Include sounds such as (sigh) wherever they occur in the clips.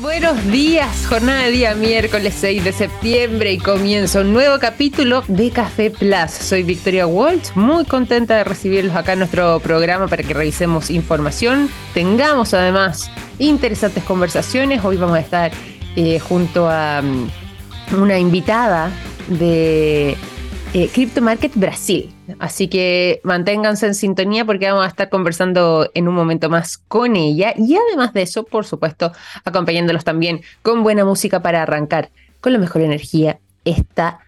Buenos días, jornada de día miércoles 6 de septiembre y comienza un nuevo capítulo de Café Plus. Soy Victoria Waltz, muy contenta de recibirlos acá en nuestro programa para que revisemos información, tengamos además interesantes conversaciones. Hoy vamos a estar eh, junto a um, una invitada de eh, Crypto Market Brasil. Así que manténganse en sintonía porque vamos a estar conversando en un momento más con ella. Y además de eso, por supuesto, acompañándolos también con buena música para arrancar con la mejor energía esta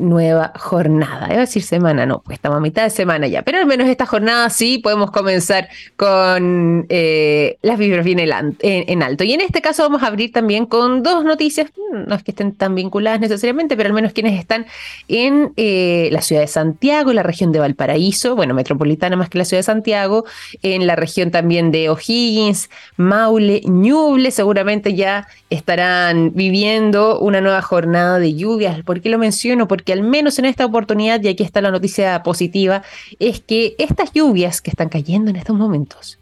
nueva jornada. Iba a decir semana, no, pues estamos a mitad de semana ya, pero al menos esta jornada sí podemos comenzar con eh, las vibras bien en, alto. Y en este caso vamos a abrir también con dos noticias, no es que estén tan vinculadas necesariamente, pero al menos quienes están en eh, la ciudad de Santiago, la región de Valparaíso, bueno, metropolitana más que la ciudad de Santiago, en la región también de O'Higgins, Maule, Ñuble, seguramente ya estarán viviendo una nueva jornada de lluvias. ¿Por qué lo menciono? Porque al menos en esta oportunidad, y aquí está la noticia positiva, es que estas lluvias que están cayendo en estos momentos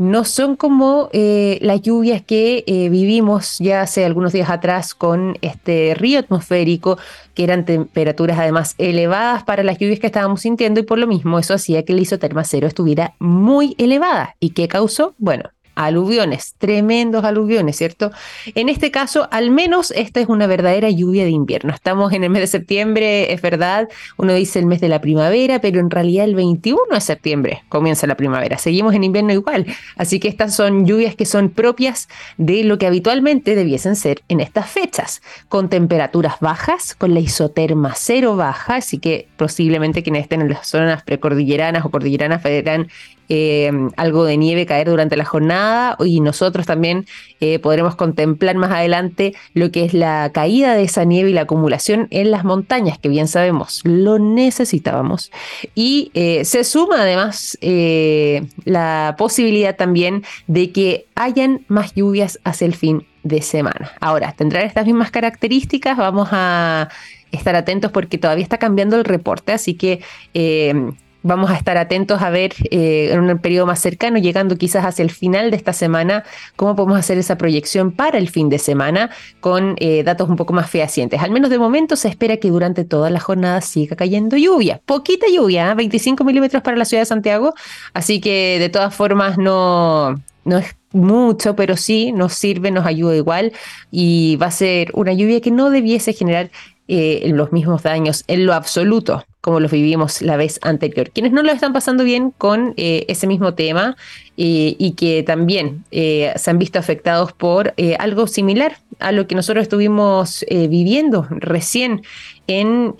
no son como eh, las lluvias que eh, vivimos ya hace algunos días atrás con este río atmosférico, que eran temperaturas además elevadas para las lluvias que estábamos sintiendo y por lo mismo eso hacía que el isoterma cero estuviera muy elevada. ¿Y qué causó? Bueno, aluviones, tremendos aluviones, ¿cierto? En este caso, al menos esta es una verdadera lluvia de invierno. Estamos en el mes de septiembre, es verdad, uno dice el mes de la primavera, pero en realidad el 21 de septiembre comienza la primavera. Seguimos en invierno igual. Así que estas son lluvias que son propias de lo que habitualmente debiesen ser en estas fechas, con temperaturas bajas, con la isoterma cero baja, así que posiblemente quienes estén en las zonas precordilleranas o cordilleranas verán eh, algo de nieve caer durante la jornada y nosotros también eh, podremos contemplar más adelante lo que es la caída de esa nieve y la acumulación en las montañas, que bien sabemos, lo necesitábamos. Y eh, se suma además la posibilidad también de que hayan más lluvias hacia el fin de semana. Ahora, tendrán estas mismas características, vamos a estar atentos porque todavía está cambiando el reporte, así que Vamos a estar atentos a ver eh, en un periodo más cercano, llegando quizás hacia el final de esta semana, cómo podemos hacer esa proyección para el fin de semana con eh, datos un poco más fehacientes. Al menos de momento se espera que durante toda la jornada siga cayendo lluvia. Poquita lluvia, 25 ¿eh? milímetros para la ciudad de Santiago, así que de todas formas no, no es mucho, pero sí nos sirve, nos ayuda igual y va a ser una lluvia que no debiese generar los mismos daños en lo absoluto como los vivimos la vez anterior. Quienes no lo están pasando bien con eh, ese mismo tema eh, y que también eh, se han visto afectados por algo similar a lo que nosotros estuvimos viviendo recién en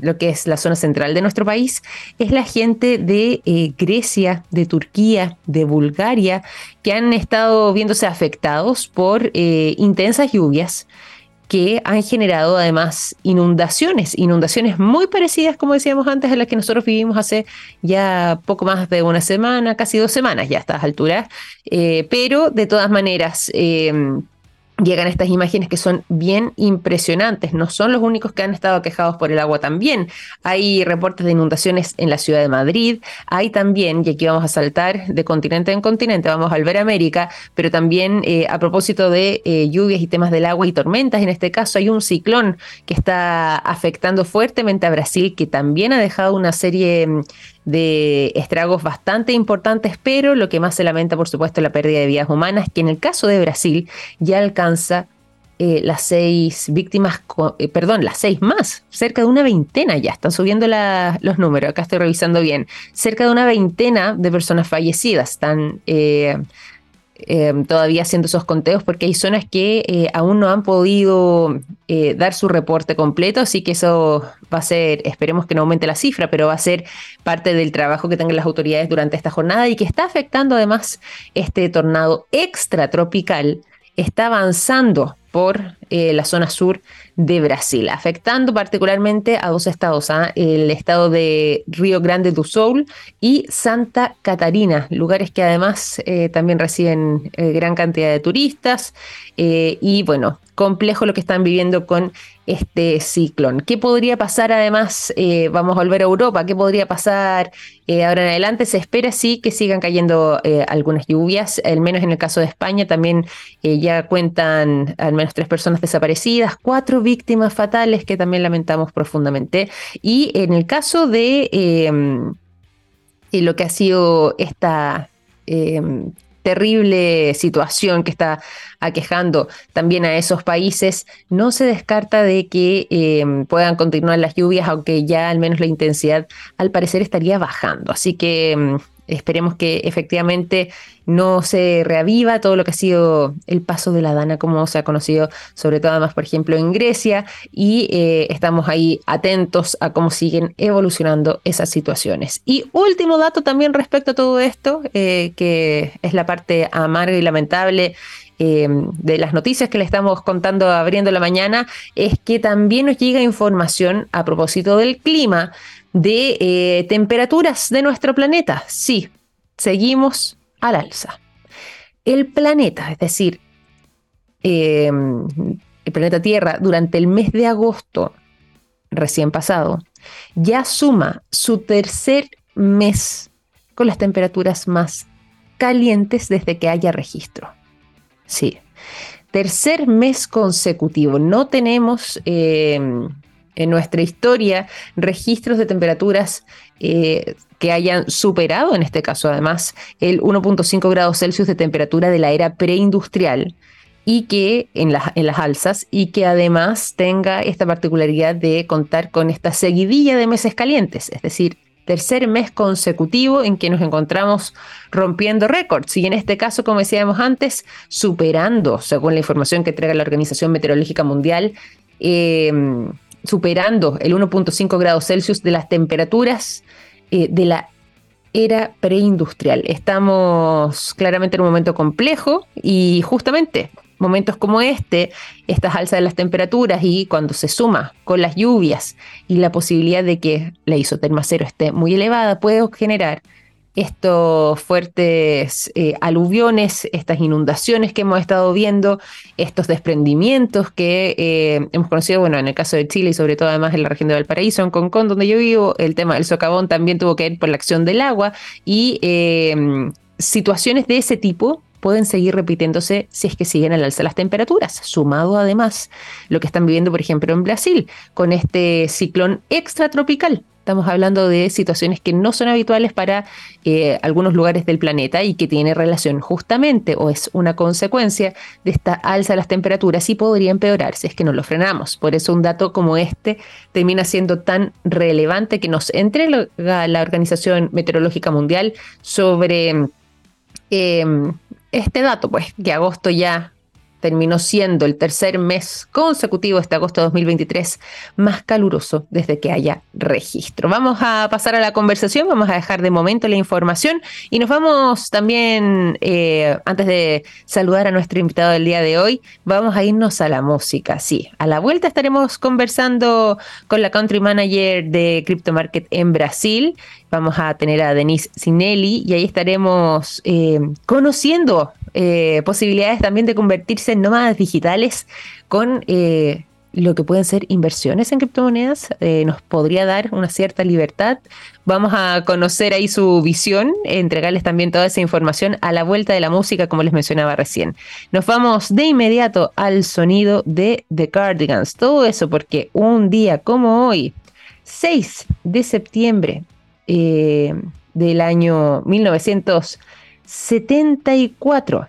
lo que es la zona central de nuestro país, es la gente de Grecia, de Turquía, de Bulgaria, que han estado viéndose afectados por intensas lluvias que han generado además inundaciones, inundaciones muy parecidas, como decíamos antes, a las que nosotros vivimos hace ya poco más de una semana, casi dos semanas ya a estas alturas, eh, pero de todas maneras... Eh, llegan estas imágenes que son bien impresionantes. No son los únicos que han estado quejados por el agua también. Hay reportes de inundaciones en la ciudad de Madrid. Hay también, y aquí vamos a saltar de continente en continente, vamos a ver América, pero también eh, a propósito de eh, lluvias y temas del agua y tormentas, en este caso hay un ciclón que está afectando fuertemente a Brasil, que también ha dejado una serie mm, de estragos bastante importantes, pero lo que más se lamenta, por supuesto, es la pérdida de vidas humanas, que en el caso de Brasil ya alcanza eh, las seis víctimas, eh, perdón, las seis más, cerca de una veintena ya, están subiendo los números, acá estoy revisando bien, cerca de una veintena de personas fallecidas, están... Eh, todavía haciendo esos conteos porque hay zonas que aún no han podido dar su reporte completo, así que eso va a ser, esperemos que no aumente la cifra, pero va a ser parte del trabajo que tengan las autoridades durante esta jornada y que está afectando además este tornado extratropical, está avanzando por eh, la zona sur de Brasil, afectando particularmente a dos estados, ¿ah? el estado de Río Grande do Sul y Santa Catarina, lugares que además eh, también reciben eh, gran cantidad de turistas y bueno, complejo lo que están viviendo con este ciclón. ¿Qué podría pasar además? Eh, vamos a volver a Europa. ¿Qué podría pasar eh, ahora en adelante? Se espera sí que sigan cayendo eh, algunas lluvias, al menos en el caso de España también ya cuentan al menos tres personas desaparecidas, cuatro víctimas fatales que también lamentamos profundamente. Y en el caso de lo que ha sido esta terrible situación que está aquejando también a esos países, no se descarta de que em, puedan continuar las lluvias, aunque ya al menos la intensidad al parecer estaría bajando. Así que em, Esperemos que efectivamente no se reaviva todo lo que ha sido el paso de la Dana, como se ha conocido, sobre todo además, por ejemplo, en Grecia, y eh, estamos ahí atentos a cómo siguen evolucionando esas situaciones. Y último dato también respecto a todo esto, eh, que es la parte amarga y lamentable eh, de las noticias que le estamos contando abriendo la mañana, es que también nos llega información a propósito del clima de eh, temperaturas de nuestro planeta. Sí, seguimos al alza. El planeta, es decir, em, el planeta Tierra, durante el mes de agosto recién pasado, ya suma su tercer mes con las temperaturas más calientes desde que haya registro. Sí, tercer mes consecutivo. No tenemos em, en nuestra historia registros de temperaturas eh, que hayan superado, en este caso además, el 1.5 grados Celsius de temperatura de la era preindustrial y que en, en las alzas y que además tenga esta particularidad de contar con esta seguidilla de meses calientes, es decir, tercer mes consecutivo en que nos encontramos rompiendo récords. Y en este caso, como decíamos antes, superando, según la información que entrega la Organización Meteorológica Mundial, eh, superando el 1.5 grados Celsius de las temperaturas eh, de la era preindustrial. Estamos claramente en un momento complejo y justamente momentos como este, estas alzas de las temperaturas y cuando se suma con las lluvias y la posibilidad de que la isoterma cero esté muy elevada, puede generar estos fuertes eh, aluviones, estas inundaciones que hemos estado viendo, estos desprendimientos que eh, hemos conocido, bueno, en el caso de Chile y sobre todo además en la región de Valparaíso, en Concón, donde yo vivo, el tema del socavón también tuvo que ver por la acción del agua y em, situaciones de ese tipo pueden seguir repitiéndose si es que siguen al alza las temperaturas, sumado además lo que están viviendo, por ejemplo, en Brasil, con este ciclón extratropical Estamos hablando de situaciones que no son habituales para eh, algunos lugares del planeta y que tiene relación justamente o es una consecuencia de esta alza de las temperaturas y podría empeorar si es que no lo frenamos. Por eso un dato como este termina siendo tan relevante que nos entrega la Organización Meteorológica Mundial sobre em, este dato, pues que agosto ya terminó siendo el tercer mes consecutivo este agosto de 2023 más caluroso desde que haya registro. Vamos a pasar a la conversación, vamos a dejar de momento la información y nos vamos también, eh, antes de saludar a nuestro invitado del día de hoy, vamos a irnos a la música. Sí, a la vuelta estaremos conversando con la country manager de Crypto Market en Brasil. Vamos a tener a Denise Sinelli y ahí estaremos eh, conociendo eh, posibilidades también de convertirse en nómadas digitales con eh, lo que pueden ser inversiones en criptomonedas. Eh, nos podría dar una cierta libertad. Vamos a conocer ahí su visión, entregarles también toda esa información a la vuelta de la música, como les mencionaba recién. Nos vamos de inmediato al sonido de The Cardigans. Todo eso porque un día como hoy, 6 de septiembre del año 1900, 74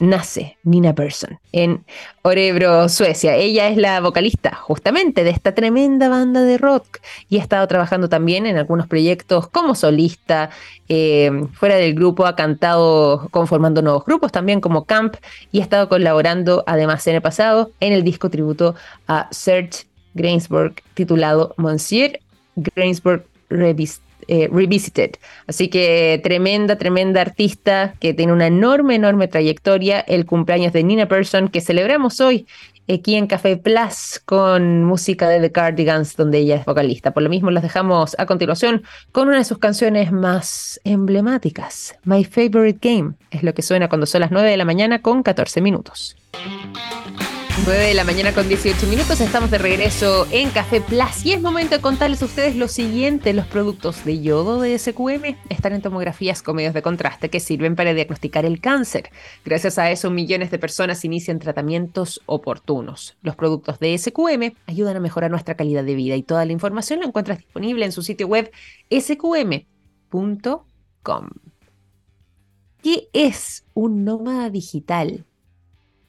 nace Nina Persson en Orebro, Suecia. Ella es la vocalista justamente de esta tremenda banda de rock y ha estado trabajando también en algunos proyectos como solista. Eh, fuera del grupo ha cantado conformando nuevos grupos también como Camp y ha estado colaborando además en el pasado en el disco tributo a Serge Gainsbourg titulado Monsieur Gainsbourg eh, Revisited. Así que tremenda, tremenda artista que tiene una enorme, enorme trayectoria. El cumpleaños de Nina Persson que celebramos hoy aquí en Café Plus con música de The Cardigans, donde ella es vocalista. Por lo mismo, las dejamos a continuación con una de sus canciones más emblemáticas. My Favorite Game es lo que suena cuando son las 9 de la mañana con 14 minutos. 9 de la mañana con 18 minutos, estamos de regreso en Café Plus y es momento de contarles a ustedes lo siguiente, los productos de yodo de SQM están en tomografías con medios de contraste que sirven para diagnosticar el cáncer. Gracias a eso millones de personas inician tratamientos oportunos. Los productos de SQM ayudan a mejorar nuestra calidad de vida y toda la información la encuentras disponible en su sitio web sqm.com. ¿Qué es un nómada digital?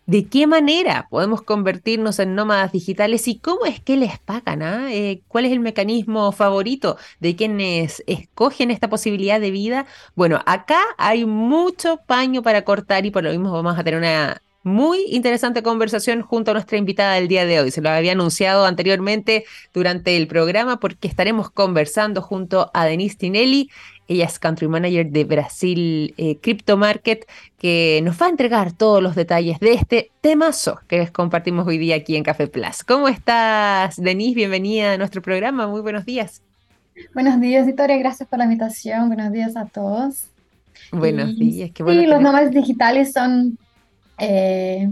¿De qué manera podemos convertirnos en nómadas digitales y cómo es que les pagan? Ah? Eh, ¿Cuál es el mecanismo favorito de quienes escogen esta posibilidad de vida? Bueno, acá hay mucho paño para cortar y por lo mismo vamos a tener una muy interesante conversación junto a nuestra invitada del día de hoy. Se lo había anunciado anteriormente durante el programa porque estaremos conversando junto a Denise Tinelli. Ella es Country Manager de Brasil eh, Crypto Market, que nos va a entregar todos los detalles de este temazo que les compartimos hoy día aquí en Café Plus. ¿Cómo estás, Denise? Bienvenida a nuestro programa. Muy buenos días. Buenos días, Victoria. Gracias por la invitación. Buenos días a todos. Buenos días. Qué bueno sí, los nómadas digitales son eh,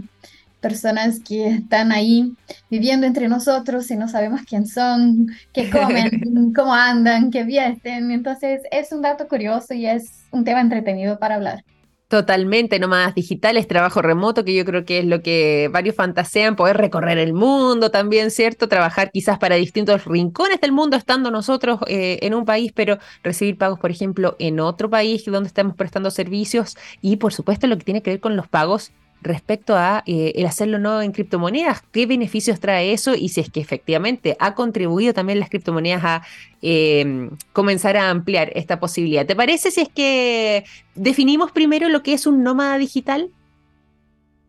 personas que están ahí viviendo entre nosotros y no sabemos quién son, qué comen, (laughs) cómo andan, qué visten. Entonces es un dato curioso y es un tema entretenido para hablar. Totalmente, nómadas digitales, trabajo remoto, que yo creo que es lo que varios fantasean, poder recorrer el mundo también, ¿cierto? Trabajar quizás para distintos rincones del mundo, estando nosotros eh, en un país, pero recibir pagos, por ejemplo, en otro país donde estamos prestando servicios y, por supuesto, lo que tiene que ver con los pagos respecto a eh, el hacerlo no en criptomonedas, qué beneficios trae eso y si es que efectivamente ha contribuido también las criptomonedas a em, comenzar a ampliar esta posibilidad. ¿Te parece si es que definimos primero lo que es un nómada digital?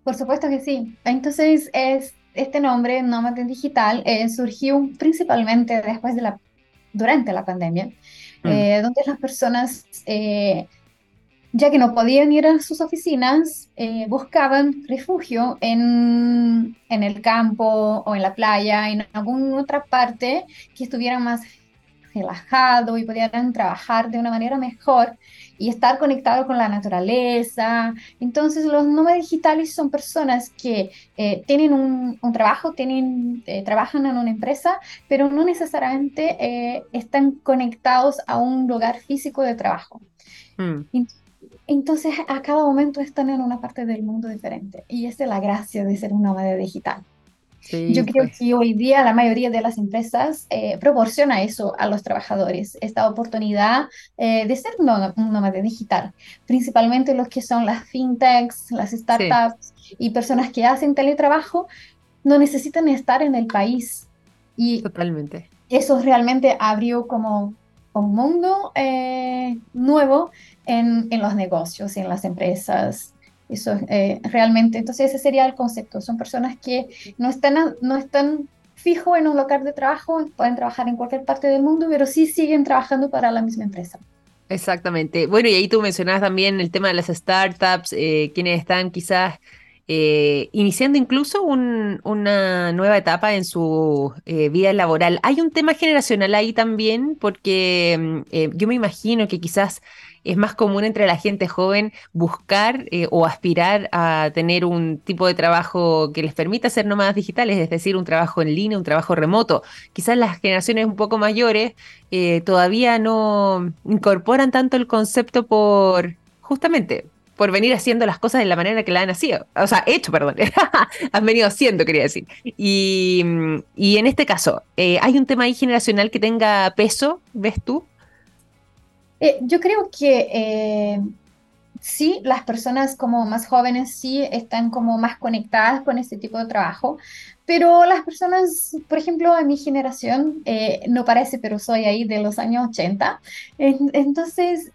Por supuesto que sí. Entonces, es, este nombre, nómada digital, eh, surgió principalmente después de la, durante la pandemia, mm. eh, donde las personas ya que no podían ir a sus oficinas, eh, buscaban refugio en, en, el campo o en la playa, en alguna otra parte que estuviera más relajado y pudieran trabajar de una manera mejor y estar conectado con la naturaleza. Entonces los nómadas digitales son personas que eh, tienen un, un, trabajo, tienen, eh, trabajan en una empresa, pero no necesariamente están conectados a un lugar físico de trabajo. Mm. Entonces, a cada momento están en una parte del mundo diferente. Y esa es la gracia de ser un nómada digital. Yo creo pues. que hoy día la mayoría de las empresas eh, proporciona eso a los trabajadores, esta oportunidad eh, de ser un nómada digital, principalmente los que son las fintechs, las startups y personas que hacen teletrabajo, no necesitan estar en el país. Y Totalmente. Eso realmente abrió como un mundo eh, nuevo en, en, los negocios, en las empresas. Eso eh, realmente, entonces ese sería el concepto. Son personas que no están, no están fijo en un local de trabajo, pueden trabajar en cualquier parte del mundo, pero sí siguen trabajando para la misma empresa. Exactamente. Bueno, y ahí tú mencionabas también el tema de las startups, eh, quienes están quizás eh, iniciando incluso una nueva etapa en su eh, vida laboral. Hay un tema generacional ahí también, porque mm, eh, yo me imagino que quizás es más común entre la gente joven buscar o aspirar a tener un tipo de trabajo que les permita ser nómadas digitales, es decir, un trabajo en línea, un trabajo remoto. Quizás las generaciones un poco mayores todavía no incorporan tanto el concepto por justamente por venir haciendo las cosas de la manera que la han nacido. O sea, hecho, perdón. (laughs) han venido haciendo, quería decir. Y, en este caso, eh, ¿hay un tema ahí generacional que tenga peso, ves tú? Eh, yo creo que eh, sí, las personas como más jóvenes sí están como más conectadas con este tipo de trabajo, pero las personas, por ejemplo, en mi generación, no parece, pero soy ahí de los años 80, entonces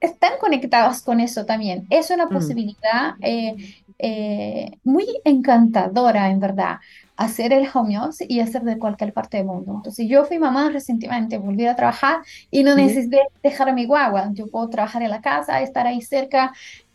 están conectados con eso también. Es una mm. posibilidad eh, eh, muy encantadora, en verdad. Hacer el home office y hacer de cualquier parte del mundo. Entonces, yo fui mamá recientemente, volví a trabajar y no necesité dejar a mi guagua. Yo puedo trabajar en la casa, estar ahí cerca,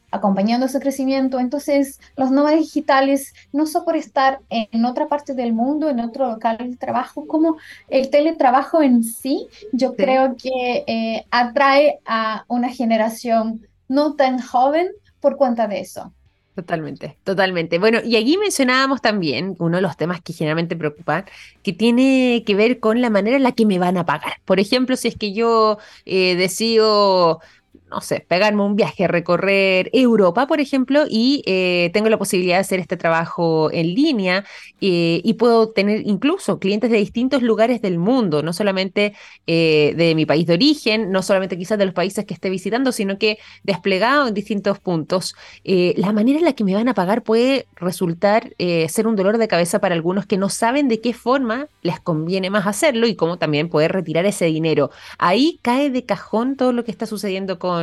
acompañando su crecimiento. Entonces, los nómadas digitales, no solo por estar en otra parte del mundo, en otro local de trabajo, como el teletrabajo en sí, yo creo que eh, atrae a una generación no tan joven por cuenta de eso. Totalmente, totalmente. Bueno, y aquí mencionábamos también uno de los temas que generalmente preocupan, que tiene que ver con la manera en la que me van a pagar. Por ejemplo, si es que yo eh, decido no sé, pegarme un viaje, recorrer Europa, por ejemplo, y eh, tengo la posibilidad de hacer este trabajo en línea eh, y puedo tener incluso clientes de distintos lugares del mundo, no solamente eh, de mi país de origen, no solamente quizás de los países que esté visitando, sino que desplegado en distintos puntos. la manera en la que me van a pagar puede resultar ser un dolor de cabeza para algunos que no saben de qué forma les conviene más hacerlo y cómo también poder retirar ese dinero. Ahí cae de cajón todo lo que está sucediendo con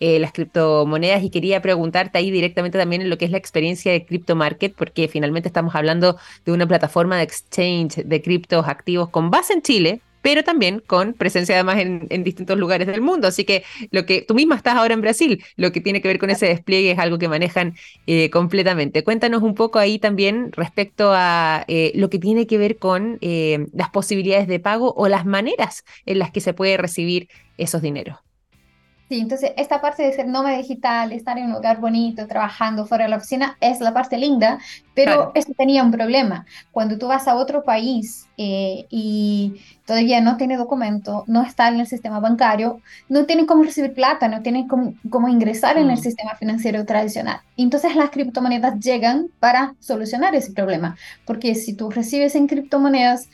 eh, las criptomonedas y quería preguntarte ahí directamente también en lo que es la experiencia de Crypto Market, porque finalmente estamos hablando de una plataforma de exchange de criptos activos con base en Chile, pero también con presencia además en, distintos lugares del mundo. Así que lo que tú misma estás ahora en Brasil, lo que tiene que ver con ese despliegue es algo que manejan eh, completamente. Cuéntanos un poco ahí también respecto a eh, lo que tiene que ver con las posibilidades de pago o las maneras en las que se puede recibir esos dineros. Sí, entonces esta parte de ser nómada digital, estar en un lugar bonito, trabajando fuera de la oficina, es la parte linda, pero eso tenía un problema. Cuando tú vas a otro país eh, y todavía no tiene documento, no está en el sistema bancario, no tienen cómo recibir plata, no tienen cómo, ingresar en el mm. sistema financiero tradicional. Entonces las criptomonedas llegan para solucionar ese problema, porque si tú recibes en criptomonedas,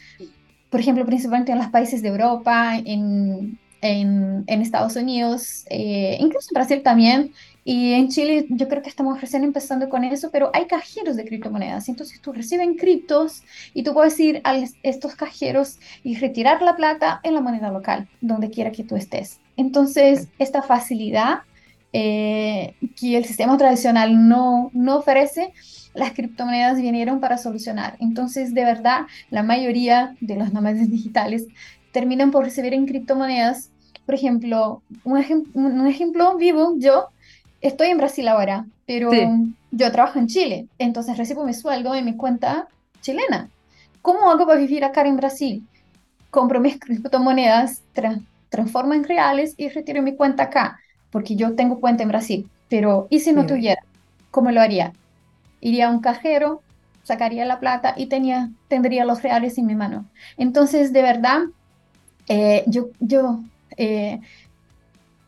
por ejemplo, principalmente en los países de Europa, en en, Estados Unidos, eh, incluso en Brasil también, y en Chile yo creo que estamos recién empezando con eso, pero hay cajeros de criptomonedas, entonces tú recibes criptos y tú puedes ir a estos cajeros y retirar la plata en la moneda local, donde quiera que tú estés. Entonces, esta facilidad eh, que el sistema tradicional no, no ofrece, las criptomonedas vinieron para solucionar. Entonces, de verdad, la mayoría de los nómadas (laughs) digitales terminan por recibir en criptomonedas. Por ejemplo, un, un ejemplo vivo, yo estoy en Brasil ahora, pero yo trabajo en Chile, entonces recibo mi sueldo en mi cuenta chilena. ¿Cómo hago para vivir acá en Brasil? Compro mis criptomonedas, transformo en reales y retiro mi cuenta acá, porque yo tengo cuenta en Brasil. Pero, ¿y si no tuviera? ¿Cómo lo haría? Iría a un cajero, sacaría la plata y tenía, tendría los reales en mi mano. Entonces, de verdad, eh, yo, yo, eh,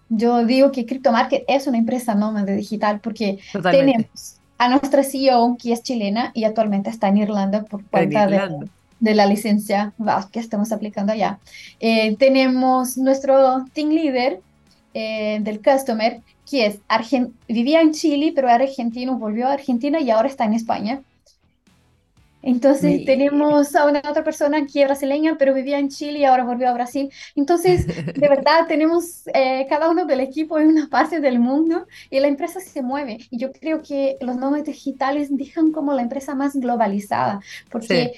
yo digo que CryptoMarket es una empresa nómada digital porque tenemos a nuestra CEO que es chilena y actualmente está en Irlanda por cuenta de, de, la licencia que estamos aplicando allá. Eh, tenemos nuestro team leader del customer que es vivía en Chile pero era argentino, volvió a Argentina y ahora está en España. Entonces tenemos a una otra persona que es brasileña, pero vivía en Chile y ahora volvió a Brasil. Entonces, de (laughs) verdad, tenemos eh, cada uno del equipo en una parte del mundo y la empresa se mueve. Y yo creo que los nómadas digitales dejan como la empresa más globalizada, porque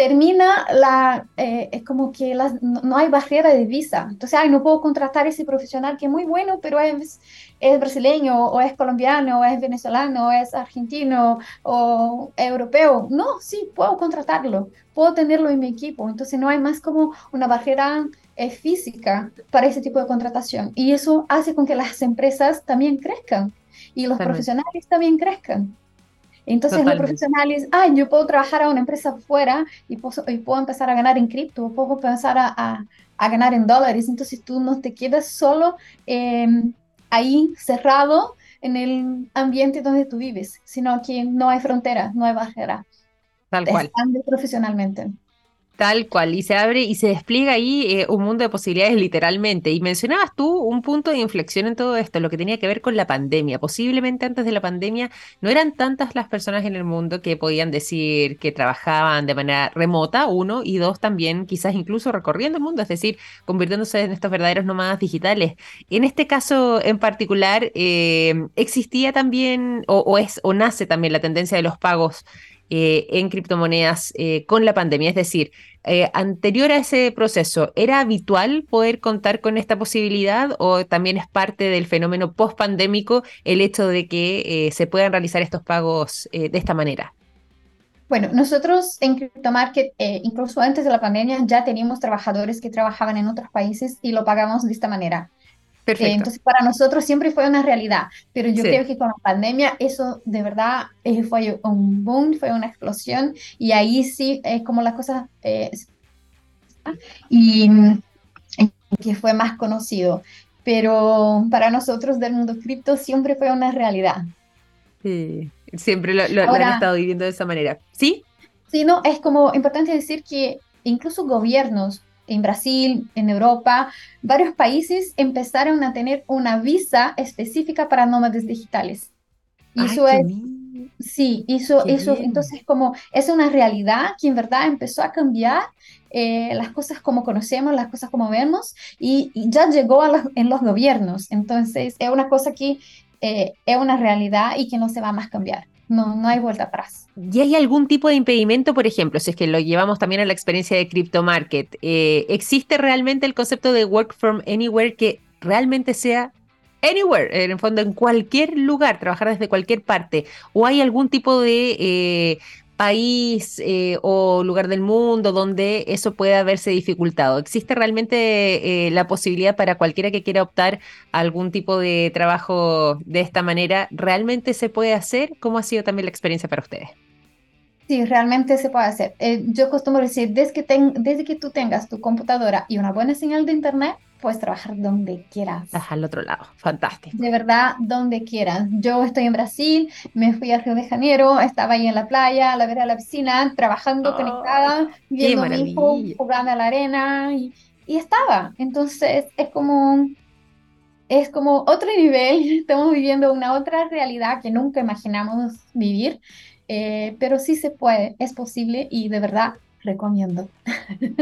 termina la, eh, es como que no, hay barrera de visa. Entonces, ay, no puedo contratar ese profesional que es muy bueno, pero es, es brasileño, o es colombiano, o es venezolano, o es argentino, o europeo. No, sí, puedo contratarlo, puedo tenerlo en mi equipo. Entonces, no hay más como una barrera eh, física para ese tipo de contratación. Y eso hace con que las empresas también crezcan y los profesionales también crezcan. Entonces los profesionales, ah, yo puedo trabajar a una empresa afuera y puedo, y puedo empezar a ganar en cripto, puedo empezar a, a, ganar en dólares. Entonces tú no te quedas solo em, ahí cerrado en el ambiente donde tú vives, sino que no hay frontera, no hay barrera. Tal cual. profesionalmente. Tal cual, y se abre y se despliega ahí eh, un mundo de posibilidades literalmente. Y mencionabas tú un punto de inflexión en todo esto, lo que tenía que ver con la pandemia. Posiblemente antes de la pandemia no eran tantas las personas en el mundo que podían decir que trabajaban de manera remota, uno, y dos, también quizás incluso recorriendo el mundo, es decir, convirtiéndose en estos verdaderos nómadas digitales. En este caso en particular, eh, existía también, o, o, es, o nace también la tendencia de los pagos eh, en criptomonedas eh, con la pandemia. Es decir, anterior a ese proceso, ¿era habitual poder contar con esta posibilidad o también es parte del fenómeno post-pandémico el hecho de que se puedan realizar estos pagos de esta manera? Bueno, nosotros en CryptoMarket, incluso antes de la pandemia, ya teníamos trabajadores que trabajaban en otros países y lo pagamos de esta manera. Perfecto. entonces, para nosotros siempre fue una realidad, pero yo creo que con la pandemia eso de verdad eh, fue un boom, fue una explosión y ahí sí es como las cosas eh, y que fue más conocido. Pero para nosotros del mundo cripto siempre fue una realidad. Sí, siempre lo, lo han estado viviendo de esa manera. ¿Sí? Sí, no, es como importante decir que incluso gobiernos en Brasil, en Europa, varios países empezaron a tener una visa específica para nómades digitales. Y eso es, sí, eso, eso, entonces como es una realidad que en verdad empezó a cambiar eh, las cosas como conocemos, las cosas como vemos, y, ya llegó a en los gobiernos. Entonces es una cosa que eh, es una realidad y que no se va a más cambiar no, no hay vuelta atrás. ¿Y hay algún tipo de impedimento, por ejemplo, si es que lo llevamos también a la experiencia de Crypto Market? Eh, ¿Existe realmente el concepto de work from anywhere que realmente sea anywhere, en el fondo en cualquier lugar, trabajar desde cualquier parte? ¿O hay algún tipo de eh, país eh, o lugar del mundo donde eso pueda haberse dificultado. ¿Existe realmente eh, la posibilidad para cualquiera que quiera optar a algún tipo de trabajo de esta manera? ¿Realmente se puede hacer? ¿Cómo ha sido también la experiencia para ustedes? Sí, realmente se puede hacer. Eh, yo acostumbro decir, desde que, desde que tú tengas tu computadora y una buena señal de internet, puedes trabajar donde quieras. al otro lado, fantástico. De verdad, donde quieras. Yo estoy en Brasil, me fui a Río de Janeiro, estaba ahí en la playa, a la vera de la piscina, trabajando conectada, viendo a mi hijo, jugando a la arena y, y, estaba. Entonces es como, es como otro (laughs) nivel, estamos viviendo una otra realidad que nunca imaginamos vivir, eh, pero sí se puede, es posible y de verdad recomiendo.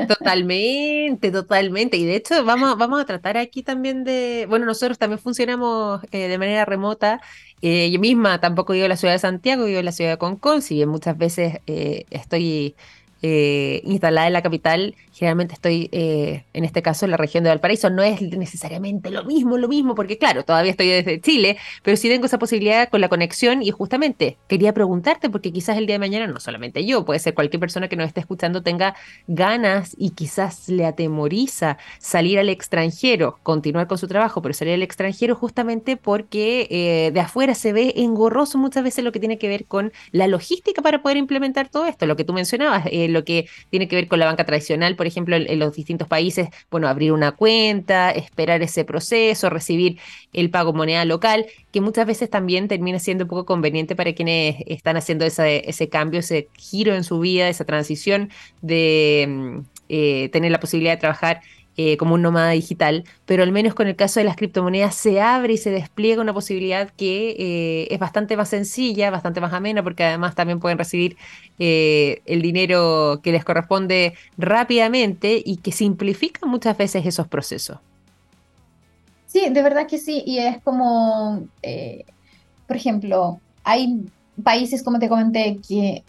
Totalmente, totalmente. Y de hecho vamos, vamos a tratar aquí también de, bueno, nosotros también funcionamos eh, de manera remota. Eh, yo misma tampoco vivo en la ciudad de Santiago, vivo en la ciudad de Concón, si bien muchas veces eh, estoy instalada en la capital, generalmente estoy, eh, en este caso, en la región de Valparaíso. No es necesariamente lo mismo, lo mismo, porque claro, todavía estoy desde Chile, pero sí tengo esa posibilidad con la conexión y justamente quería preguntarte, porque quizás el día de mañana, no solamente yo, puede ser cualquier persona que nos esté escuchando tenga ganas y quizás le atemoriza salir al extranjero, continuar con su trabajo, pero salir al extranjero justamente porque eh, de afuera se ve engorroso muchas veces lo que tiene que ver con la logística para poder implementar todo esto, lo que tú mencionabas, eh, lo que tiene que ver con la banca tradicional, por ejemplo, en, los distintos países, bueno, abrir una cuenta, esperar ese proceso, recibir el pago moneda local, que muchas veces también termina siendo un poco conveniente para quienes están haciendo ese, ese cambio, ese giro en su vida, esa transición de mm, eh, tener la posibilidad de trabajar eh, como un nómada digital, pero al menos con el caso de las criptomonedas se abre y se despliega una posibilidad que eh, es bastante más sencilla, bastante más amena, porque además también pueden recibir eh, el dinero que les corresponde rápidamente y que simplifica muchas veces esos procesos. Sí, de verdad que sí, y es como, por ejemplo, hay países, como te comenté, que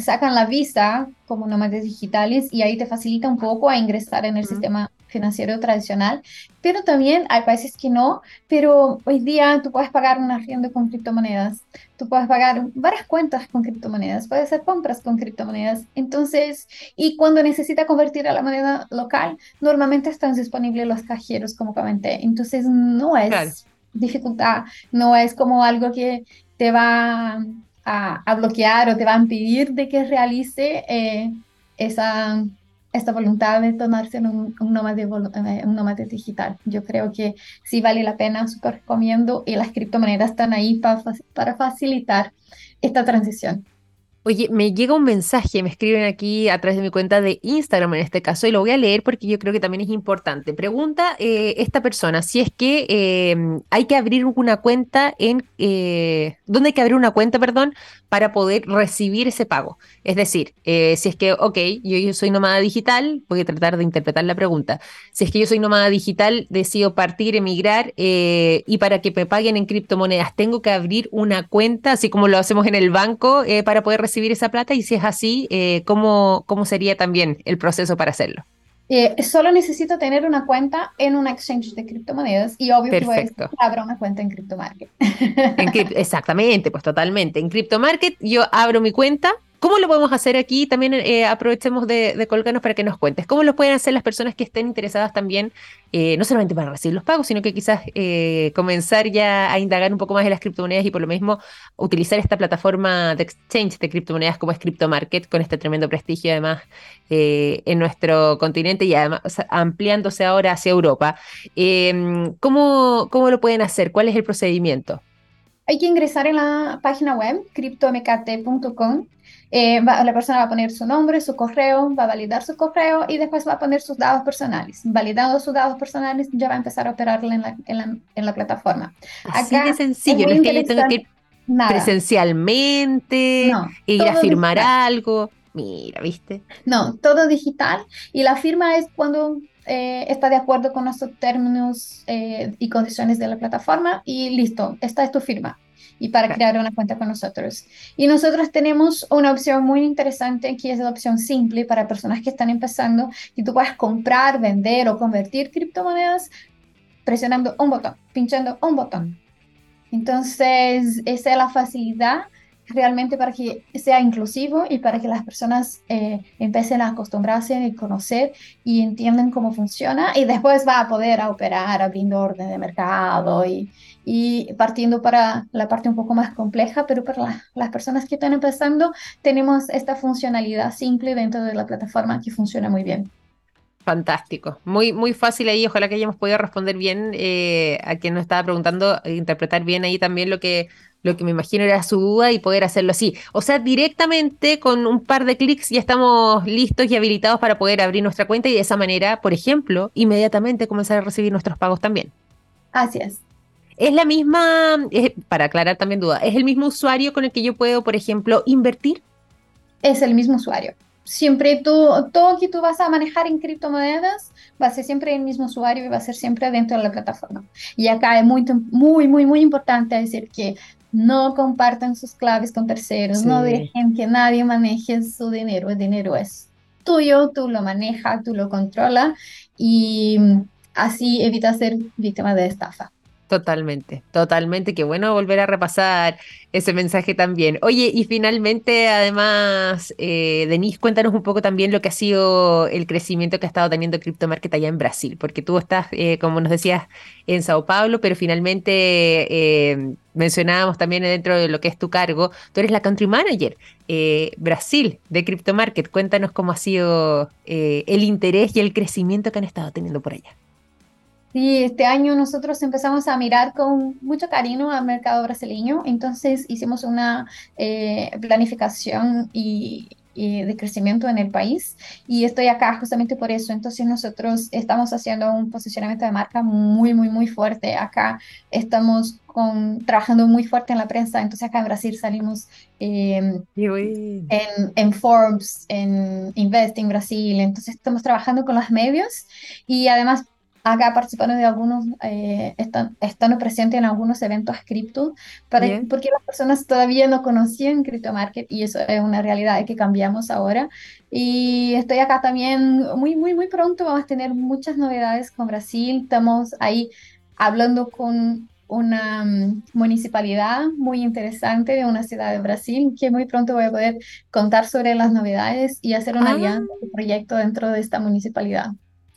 sacan la visa como nómadas digitales y ahí te facilita un poco a ingresar en el sistema financiero tradicional, pero también hay países que no, pero hoy día tú puedes pagar un arriendo con criptomonedas, tú puedes pagar varias cuentas con criptomonedas, puedes hacer compras con criptomonedas, entonces, y cuando necesita convertir a la moneda local, normalmente están disponibles los cajeros, como comenté, entonces no es dificultad, no es como algo que te va a, bloquear o te va a impedir de que realice eh, esa esta voluntad de tornarse en un, un, nómade, eh, un nómade digital. Yo creo que sí vale la pena, súper recomiendo y las criptomonedas están ahí para, para facilitar esta transición. Oye, me llega un mensaje, me escriben aquí a través de mi cuenta de Instagram en este caso, y lo voy a leer porque yo creo que también es importante. Pregunta eh, esta persona si es que em, hay que abrir una cuenta en... Eh, ¿Dónde hay que abrir una cuenta, perdón, para poder recibir ese pago? Es decir, eh, si es que, ok, yo, yo, soy nómada digital, voy a tratar de interpretar la pregunta. Si es que yo soy nómada digital, decido partir, emigrar, y para que me paguen en criptomonedas, ¿tengo que abrir una cuenta, así como lo hacemos en el banco, para poder recibir recibir esa plata y si es así, eh, ¿cómo, ¿cómo sería también el proceso para hacerlo? Eh, solo necesito tener una cuenta en un exchange de criptomonedas y obvio Perfecto. que abra una cuenta en CryptoMarket. (laughs) exactamente, pues totalmente. En CryptoMarket yo abro mi cuenta ¿Cómo lo podemos hacer aquí? También eh, aprovechemos de, colgarnos para que nos cuentes. ¿Cómo lo pueden hacer las personas que estén interesadas también, eh, no solamente para recibir los pagos, sino que quizás eh, comenzar ya a indagar un poco más en las criptomonedas y por lo mismo utilizar esta plataforma de exchange de criptomonedas como es CryptoMarket, con este tremendo prestigio además en nuestro continente y además ampliándose ahora hacia Europa? Em, ¿cómo, ¿Cómo lo pueden hacer? ¿Cuál es el procedimiento? Hay que ingresar en la página web cryptomkt.com eh, la persona va a poner su nombre, su correo, va a validar su correo y después va a poner sus datos personales. Validando sus datos personales, ya va a empezar a operarla en la, en la, en la plataforma. Así de sencillo, no es que yo tenga que ir presencialmente, ir a firmar algo. Mira, ¿viste? No, todo digital. Y la firma es cuando eh, está de acuerdo con los términos eh, y condiciones de la plataforma y listo, esta es tu firma y para crear una cuenta con nosotros. Y nosotros tenemos una opción muy interesante que es la opción simple para personas que están empezando y tú puedes comprar, vender o convertir criptomonedas presionando un botón, pinchando un botón. Entonces, esa es la facilidad realmente para que sea inclusivo y para que las personas eh, empiecen a acostumbrarse y conocer y entiendan cómo funciona. Y después va a poder operar abriendo orden de mercado y, y partiendo para la parte un poco más compleja, pero para las personas que están empezando tenemos esta funcionalidad simple dentro de la plataforma que funciona muy bien. Fantástico, muy, muy fácil ahí, ojalá que hayamos podido responder bien eh, a quien nos estaba preguntando, interpretar bien ahí también lo que, lo que me imagino era su duda y poder hacerlo así. O sea, directamente con un par de clics ya estamos listos y habilitados para poder abrir nuestra cuenta y de esa manera, por ejemplo, inmediatamente comenzar a recibir nuestros pagos también. Así es. Es la misma, para aclarar también duda, ¿es el mismo usuario con el que yo puedo, por ejemplo, invertir? Es el mismo usuario siempre tú, todo que tú vas a manejar en criptomonedas va a ser siempre el mismo usuario y va a ser siempre dentro de la plataforma. Y acá es muy, muy, muy, muy importante decir que no compartan sus claves con terceros, no dejen que nadie maneje su dinero, el dinero es tuyo, tú lo manejas, tú lo controlas y así evita ser víctima de estafa. Totalmente, totalmente. Qué bueno volver a repasar ese mensaje también. Oye, y finalmente, además, eh, Denise, cuéntanos un poco también lo que ha sido el crecimiento que ha estado teniendo Crypto Market allá en Brasil, porque tú estás, eh, como nos decías, en Sao Paulo, pero finalmente eh, mencionábamos también dentro de lo que es tu cargo, tú eres la country manager eh, Brasil de Crypto Market. Cuéntanos cómo ha sido el interés y el crecimiento que han estado teniendo por allá. Sí, este año nosotros empezamos a mirar con mucho cariño al mercado brasileño, entonces hicimos una eh, planificación y, de crecimiento en el país. Y estoy acá justamente por eso. Entonces nosotros estamos haciendo un posicionamiento de marca muy, muy, muy fuerte. Acá estamos con, trabajando muy fuerte en la prensa, entonces acá en Brasil salimos em, en, en Forbes, en Invest en Brasil, entonces estamos trabajando con los medios. Y además acá participando de algunos, eh, están, estando presentes en algunos eventos cripto, para, porque las personas todavía no conocían Crypto Market y eso es una realidad que cambiamos ahora. Y estoy acá también muy, muy, muy pronto, vamos a tener muchas novedades con Brasil, estamos ahí hablando con una mm, municipalidad muy interesante de una ciudad de Brasil, que muy pronto voy a poder contar sobre las novedades y hacer una ah. alianza, un proyecto dentro de esta municipalidad.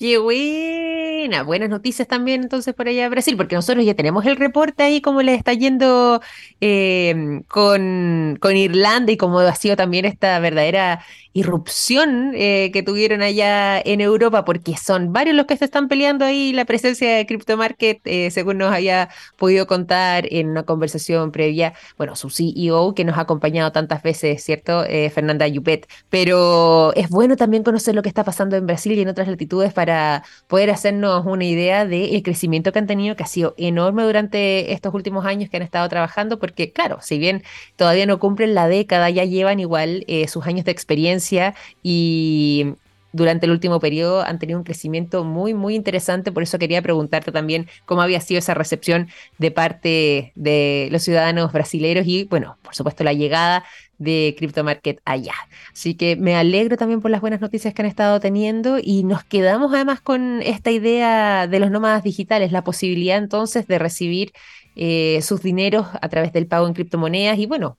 Qué buena, buenas noticias también entonces por allá de Brasil, porque nosotros ya tenemos el reporte ahí cómo les está yendo em, con, con Irlanda y cómo ha sido también esta verdadera irrupción eh, que tuvieron allá en Europa, porque son varios los que se están peleando ahí la presencia de Crypto Market, eh, según nos haya podido contar en una conversación previa, bueno, su CEO que nos ha acompañado tantas veces, ¿cierto? Eh, Fernanda Yupet, pero es bueno también conocer lo que está pasando en Brasil y en otras latitudes para poder hacernos una idea del crecimiento que han tenido, que ha sido enorme durante estos últimos años que han estado trabajando, porque claro, si bien todavía no cumplen la década, ya llevan igual sus años de experiencia y durante el último periodo han tenido un crecimiento muy, muy interesante. Por eso quería preguntarte también cómo había sido esa recepción de parte de los ciudadanos brasileños y, bueno, por supuesto, la llegada de Crypto Market allá. Así que me alegro también por las buenas noticias que han estado teniendo y nos quedamos además con esta idea de los nómadas digitales, la posibilidad entonces de recibir eh, sus dineros a través del pago en criptomonedas y bueno,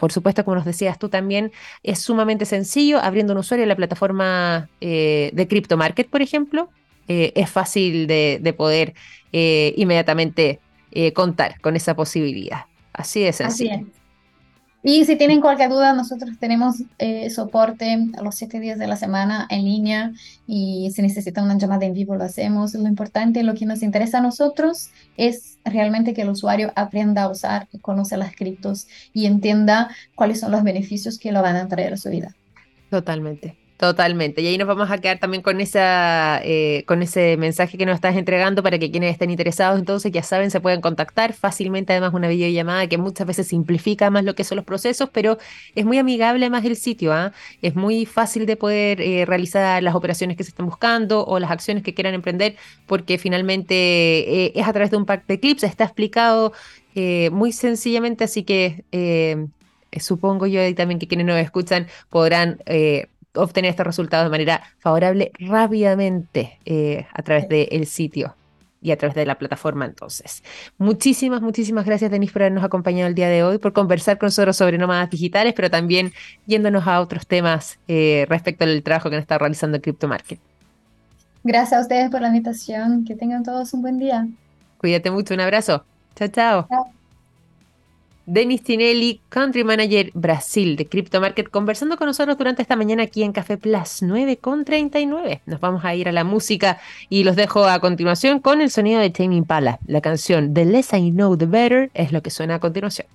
por supuesto, como nos decías tú también, es sumamente sencillo. Abriendo un usuario en la plataforma eh, de Crypto Market, por ejemplo, eh, es fácil de, poder inmediatamente contar con esa posibilidad. Así de sencillo. Así y si tienen cualquier duda, nosotros tenemos eh, soporte a los siete días de la semana en línea y si necesitan una llamada en vivo lo hacemos. Lo importante, lo que nos interesa a nosotros es realmente que el usuario aprenda a usar, conoce las criptos y entienda cuáles son los beneficios que lo van a traer a su vida. Totalmente. Totalmente. Y ahí nos vamos a quedar también con esa, eh, con ese mensaje que nos estás entregando para que quienes estén interesados, entonces ya saben, se pueden contactar fácilmente. Además, una videollamada que muchas veces simplifica más lo que son los procesos, pero es muy amigable más el sitio. ¿ah? Es muy fácil de poder eh, realizar las operaciones que se están buscando o las acciones que quieran emprender, porque finalmente eh, es a través de un pack de clips. Está explicado muy sencillamente, así que supongo yo y también que quienes nos escuchan podrán obtener estos resultados de manera favorable rápidamente eh, a través del sitio y a través de la plataforma entonces. Muchísimas, muchísimas gracias Denis por habernos acompañado el día de hoy, por conversar con nosotros sobre nómadas digitales, pero también yéndonos a otros temas eh, respecto al trabajo que nos está realizando el Crypto Market. Gracias a ustedes por la invitación, que tengan todos un buen día. Cuídate mucho, un abrazo. Chao, chao. chao. Denis Tinelli, Country Manager Brasil de Crypto Market, conversando con nosotros durante esta mañana aquí en Café Plus 9 con 39. Nos vamos a ir a la música y los dejo a continuación con el sonido de Tame Impala. La canción The Less I Know The Better es lo que suena a continuación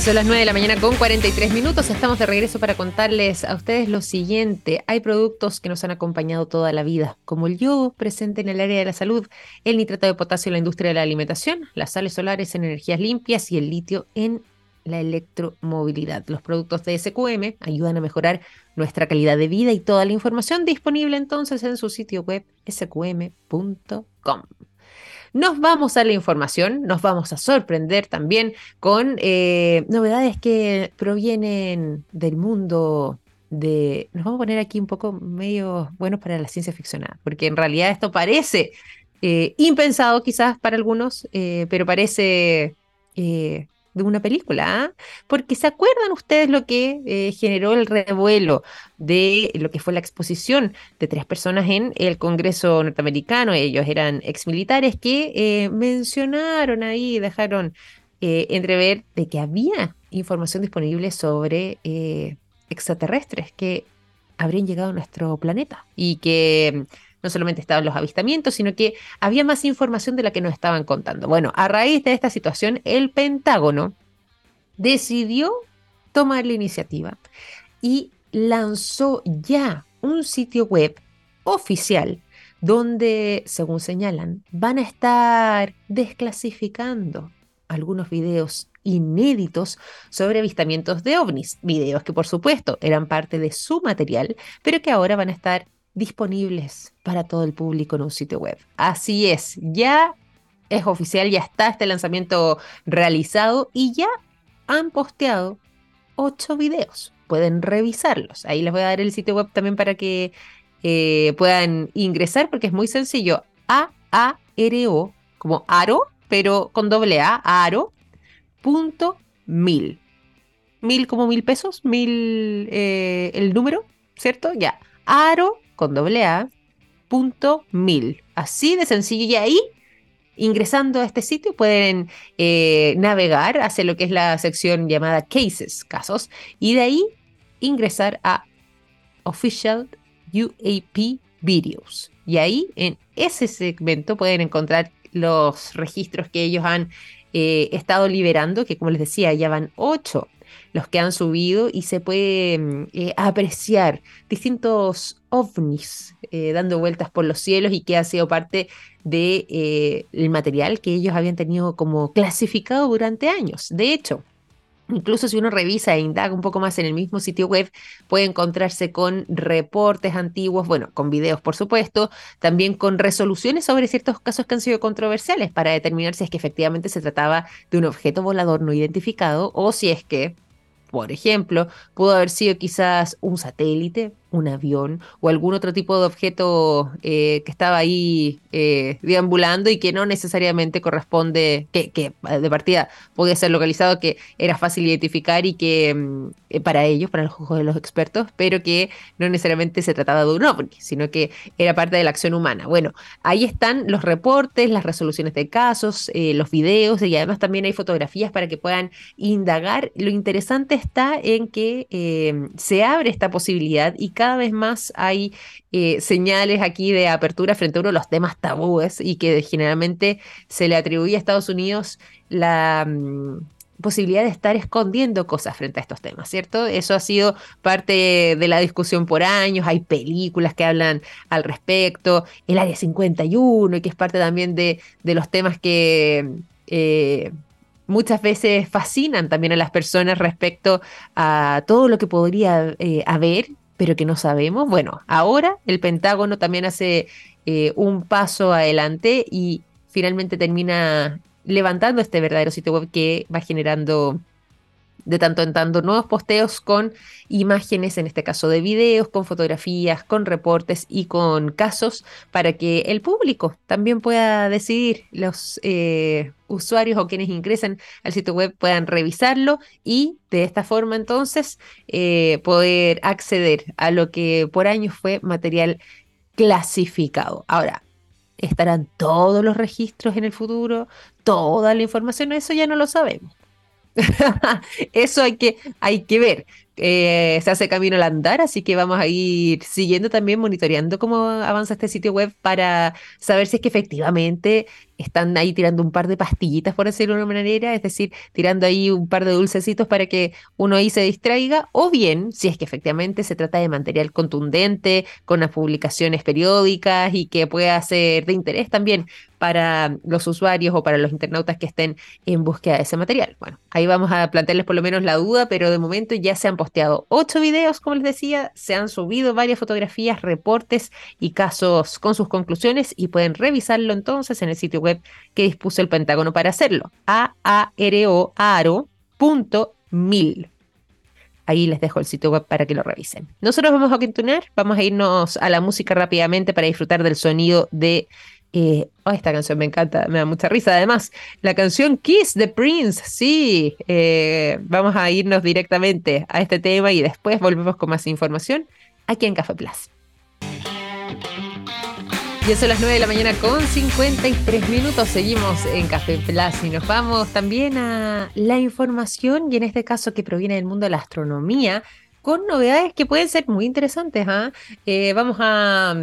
son las 9 de la mañana con 43 minutos. Estamos de regreso para contarles a ustedes lo siguiente. Hay productos que nos han acompañado toda la vida, como el yodo presente en el área de la salud, el nitrato de potasio en la industria de la alimentación, las sales solares en energías limpias y el litio en la electromovilidad. Los productos de SQM ayudan a mejorar nuestra calidad de vida y toda la información disponible entonces en su sitio web sqm.com. Nos vamos a la información, nos vamos a sorprender también con eh, novedades que provienen del mundo de... Nos vamos a poner aquí un poco medio buenos para la ciencia ficción, porque en realidad esto parece eh, impensado quizás para algunos, eh, pero parece de una película, ¿ah? porque se acuerdan ustedes lo que eh, generó el revuelo de lo que fue la exposición de tres personas en el Congreso norteamericano, ellos eran exmilitares que eh, mencionaron ahí, dejaron eh, entrever de que había información disponible sobre extraterrestres que habrían llegado a nuestro planeta y que no solamente estaban los avistamientos, sino que había más información de la que nos estaban contando. Bueno, a raíz de esta situación, el Pentágono decidió tomar la iniciativa y lanzó ya un sitio web oficial donde, según señalan, van a estar desclasificando algunos videos inéditos sobre avistamientos de ovnis, videos que por supuesto eran parte de su material, pero que ahora van a estar disponibles para todo el público en un sitio web. Así es, ya es oficial, ya está este lanzamiento realizado y ya han posteado ocho videos. Pueden revisarlos. Ahí les voy a dar el sitio web también para que eh, puedan ingresar porque es muy sencillo. A-A-R-O, como aro, pero con doble A, aro, punto mil. Mil como mil pesos, mil eh, el número, ¿cierto? Ya. Aro con doble A, punto mil. Así de sencillo. Y ahí, ingresando a este sitio, pueden eh, navegar hacia lo que es la sección llamada Cases, casos, y de ahí ingresar a Official UAP Videos. Y ahí, en ese segmento, pueden encontrar los registros que ellos han eh, estado liberando, que como les decía, ya van ocho los que han subido y se puede eh, apreciar distintos ovnis eh, dando vueltas por los cielos y que ha sido parte del de, eh, material que ellos habían tenido como clasificado durante años. De hecho, Incluso si uno revisa e indaga un poco más en el mismo sitio web, puede encontrarse con reportes antiguos, bueno, con videos por supuesto, también con resoluciones sobre ciertos casos que han sido controversiales para determinar si es que efectivamente se trataba de un objeto volador no identificado o si es que, por ejemplo, pudo haber sido quizás un satélite, un avión o algún otro tipo de objeto eh, que estaba ahí eh, deambulando y que no necesariamente corresponde, que, que, de partida podía ser localizado, que era fácil identificar y que mm, eh, para ellos, para los ojos de los expertos, pero que no necesariamente se trataba de un ovni, sino que era parte de la acción humana. Bueno, ahí están los reportes, las resoluciones de casos, los videos y además también hay fotografías para que puedan indagar. Lo interesante está en que se abre esta posibilidad y cada vez más hay eh, señales aquí de apertura frente a uno de los temas tabúes y que generalmente se le atribuye a Estados Unidos la mm, posibilidad de estar escondiendo cosas frente a estos temas, ¿cierto? Eso ha sido parte de la discusión por años, hay películas que hablan al respecto, el Área 51, y que es parte también de, de los temas que... Eh, muchas veces fascinan también a las personas respecto a todo lo que podría eh, haber pero que no sabemos. Bueno, ahora el Pentágono también hace eh, un paso adelante y finalmente termina levantando este verdadero sitio web que va generando de tanto en tanto nuevos posteos con imágenes, en este caso de videos, con fotografías, con reportes y con casos para que el público también pueda decidir, los eh, usuarios o quienes ingresan al sitio web puedan revisarlo y de esta forma entonces eh, poder acceder a lo que por años fue material clasificado. Ahora, ¿estarán todos los registros en el futuro? ¿Toda la información? Eso ya no lo sabemos (laughs) Eso hay que, hay que ver. Eh, se hace camino al andar, así que vamos a ir siguiendo también, monitoreando cómo avanza este sitio web para saber si es que efectivamente están ahí tirando un par de pastillitas, por decirlo de una manera, es decir, tirando ahí un par de dulcecitos para que uno ahí se distraiga, o bien, si es que efectivamente se trata de material contundente, con las publicaciones periódicas y que pueda ser de interés también para los usuarios o para los internautas que estén en búsqueda de ese material. Bueno, ahí vamos a plantearles por lo menos la duda, pero de momento ya se han posteado ocho videos, como les decía, se han subido varias fotografías, reportes y casos con sus conclusiones y pueden revisarlo entonces en el sitio web que dispuso el Pentágono para hacerlo. mil Ahí les dejo el sitio web para que lo revisen. Nosotros vamos a continuar, vamos a irnos a la música rápidamente para disfrutar del sonido de... Oh, esta canción me encanta, me da mucha risa. Además, la canción Kiss the Prince, sí, eh, vamos a irnos directamente a este tema y después volvemos con más información aquí en Café Plus. Ya son las 9 de la mañana con 53 minutos. Seguimos en Café Plus y nos vamos también a la información y en este caso que proviene del mundo de la astronomía con novedades que pueden ser muy interesantes. ¿ah? Eh, vamos a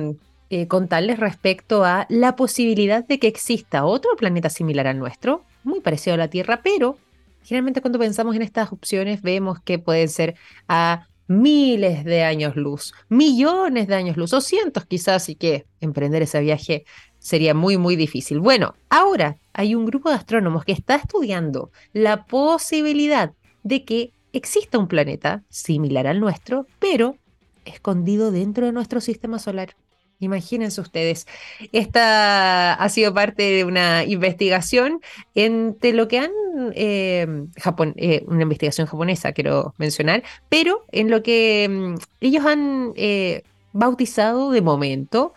eh, contarles respecto a la posibilidad de que exista otro planeta similar al nuestro, muy parecido a la Tierra, pero generalmente cuando pensamos en estas opciones vemos que pueden ser a miles de años luz, millones de años luz o cientos quizás y que emprender ese viaje sería muy muy difícil. Bueno, ahora hay un grupo de astrónomos que está estudiando la posibilidad de que exista un planeta similar al nuestro, pero escondido dentro de nuestro sistema solar. Imagínense ustedes, esta ha sido parte de una investigación entre lo que han, eh, Japón, eh, una investigación japonesa quiero mencionar, pero en lo que mm, ellos han eh, bautizado de momento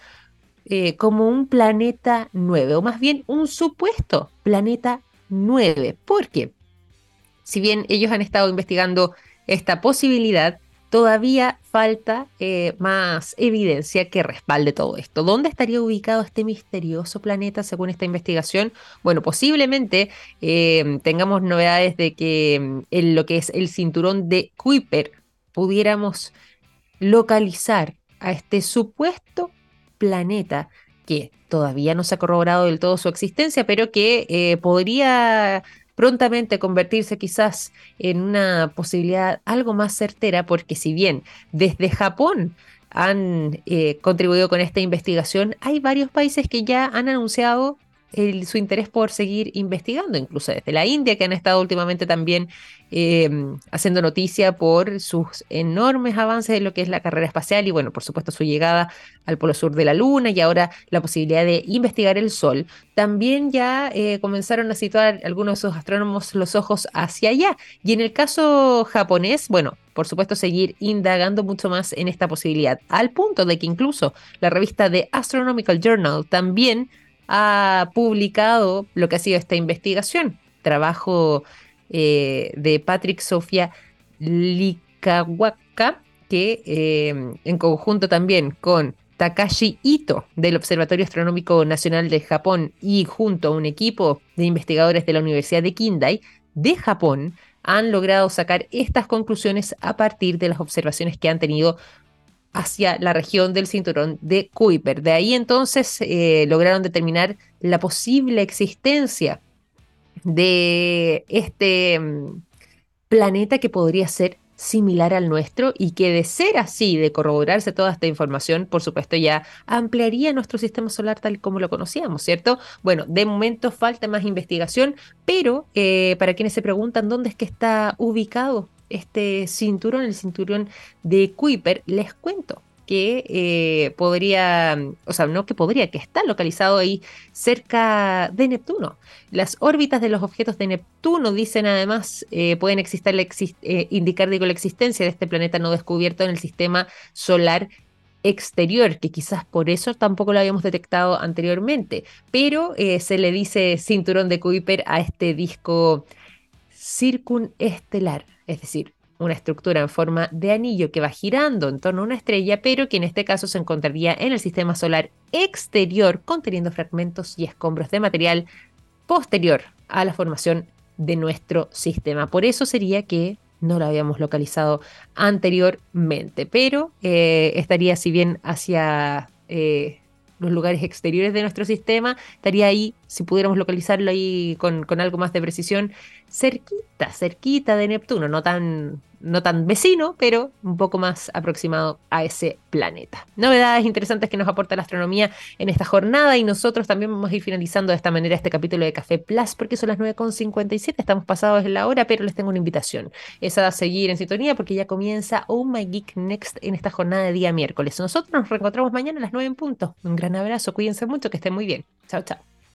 como un planeta 9, o más bien un supuesto planeta 9. ¿Por qué? Si bien ellos han estado investigando esta posibilidad, todavía falta eh, más evidencia que respalde todo esto. ¿Dónde estaría ubicado este misterioso planeta según esta investigación? Bueno, posiblemente eh, tengamos novedades de que mm, en lo que es el cinturón de Kuiper pudiéramos localizar a este supuesto planeta que todavía no se ha corroborado del todo su existencia, pero que eh, podría prontamente convertirse quizás en una posibilidad algo más certera, porque si bien desde Japón han eh, contribuido con esta investigación, hay varios países que ya han anunciado su interés por seguir investigando, incluso desde la India, que han estado últimamente también em, haciendo noticia por sus enormes avances en lo que es la carrera espacial y, bueno, por supuesto, su llegada al polo sur de la Luna y ahora la posibilidad de investigar el Sol. También ya eh, comenzaron a situar algunos de sus astrónomos los ojos hacia allá. Y en el caso japonés, bueno, por supuesto, seguir indagando mucho más en esta posibilidad, al punto de que incluso la revista The Astronomical Journal también ha publicado lo que ha sido esta investigación, trabajo eh, de Patrick Sofia Likawaka, que eh, en conjunto también con Takashi Ito del Observatorio Astronómico Nacional de Japón y junto a un equipo de investigadores de la Universidad de Kindai de Japón, han logrado sacar estas conclusiones a partir de las observaciones que han tenido hacia la región del cinturón de Kuiper. De ahí entonces eh, lograron determinar la posible existencia de este mm, planeta que podría ser similar al nuestro y que de ser así, de corroborarse toda esta información, por supuesto ya ampliaría nuestro sistema solar tal como lo conocíamos, ¿cierto? Bueno, de momento falta más investigación, pero eh, para quienes se preguntan dónde es que está ubicado este cinturón, el cinturón de Kuiper, les cuento que eh, podría, o sea, no que podría, que está localizado ahí cerca de Neptuno. Las órbitas de los objetos de Neptuno, dicen además, eh, pueden existir, eh, indicar digo, la existencia de este planeta no descubierto en el sistema solar exterior, que quizás por eso tampoco lo habíamos detectado anteriormente, pero se le dice cinturón de Kuiper a este disco circunestelar, es decir, una estructura en forma de anillo que va girando en torno a una estrella, pero que en este caso se encontraría en el sistema solar exterior, conteniendo fragmentos y escombros de material posterior a la formación de nuestro sistema. Por eso sería que no lo habíamos localizado anteriormente, pero eh, estaría si bien hacia eh, los lugares exteriores de nuestro sistema, estaría ahí, si pudiéramos localizarlo ahí con, algo más de precisión, cerquita, cerquita de Neptuno, no tan no tan vecino, pero un poco más aproximado a ese planeta. Novedades interesantes que nos aporta la astronomía en esta jornada y nosotros también vamos a ir finalizando de esta manera este capítulo de Café Plus porque son las 9.57, estamos pasados en la hora, pero les tengo una invitación. Es a seguir en sintonía porque ya comienza Oh My Geek Next en esta jornada de día miércoles. Nosotros nos reencontramos mañana a las 9 en punto. Un gran abrazo, cuídense mucho, que estén muy bien. Chao, chao.